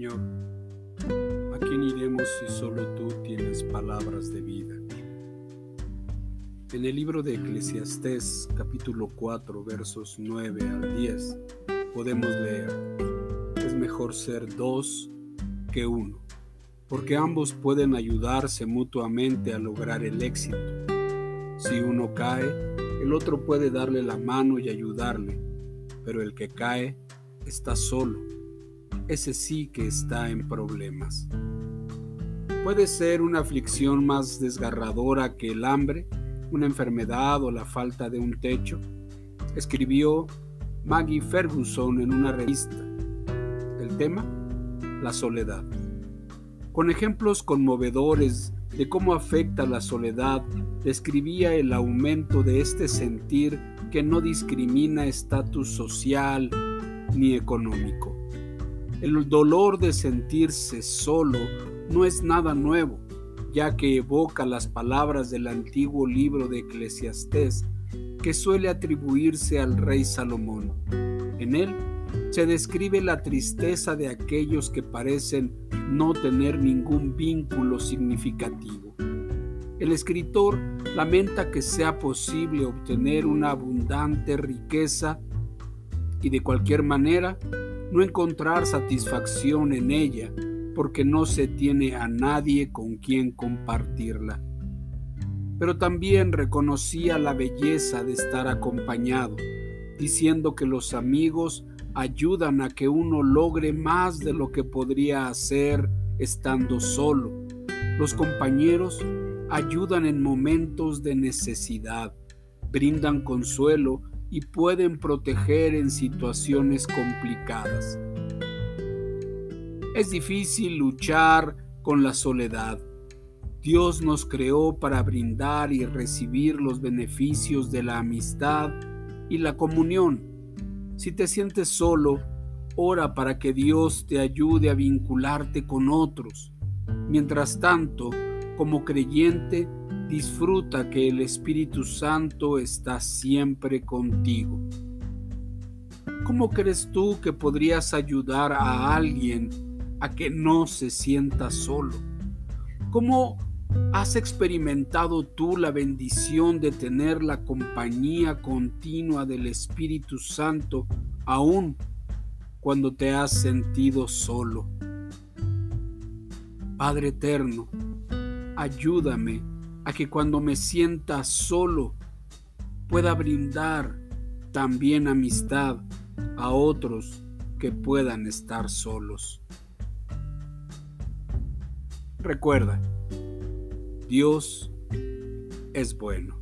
Señor, ¿a quién iremos si solo tú tienes palabras de vida? En el libro de Eclesiastés capítulo 4 versos 9 al 10 podemos leer, es mejor ser dos que uno, porque ambos pueden ayudarse mutuamente a lograr el éxito. Si uno cae, el otro puede darle la mano y ayudarle, pero el que cae está solo ese sí que está en problemas. Puede ser una aflicción más desgarradora que el hambre, una enfermedad o la falta de un techo, escribió Maggie Ferguson en una revista. El tema, la soledad. Con ejemplos conmovedores de cómo afecta la soledad, describía el aumento de este sentir que no discrimina estatus social ni económico. El dolor de sentirse solo no es nada nuevo ya que evoca las palabras del antiguo libro de Eclesiastés que suele atribuirse al rey Salomón. En él se describe la tristeza de aquellos que parecen no tener ningún vínculo significativo. El escritor lamenta que sea posible obtener una abundante riqueza y de cualquier manera no encontrar satisfacción en ella porque no se tiene a nadie con quien compartirla. Pero también reconocía la belleza de estar acompañado, diciendo que los amigos ayudan a que uno logre más de lo que podría hacer estando solo. Los compañeros ayudan en momentos de necesidad, brindan consuelo y pueden proteger en situaciones complicadas. Es difícil luchar con la soledad. Dios nos creó para brindar y recibir los beneficios de la amistad y la comunión. Si te sientes solo, ora para que Dios te ayude a vincularte con otros. Mientras tanto, como creyente, disfruta que el Espíritu Santo está siempre contigo. ¿Cómo crees tú que podrías ayudar a alguien a que no se sienta solo. ¿Cómo has experimentado tú la bendición de tener la compañía continua del Espíritu Santo aún cuando te has sentido solo? Padre eterno, ayúdame a que cuando me sienta solo pueda brindar también amistad a otros que puedan estar solos. Recuerda, Dios es bueno.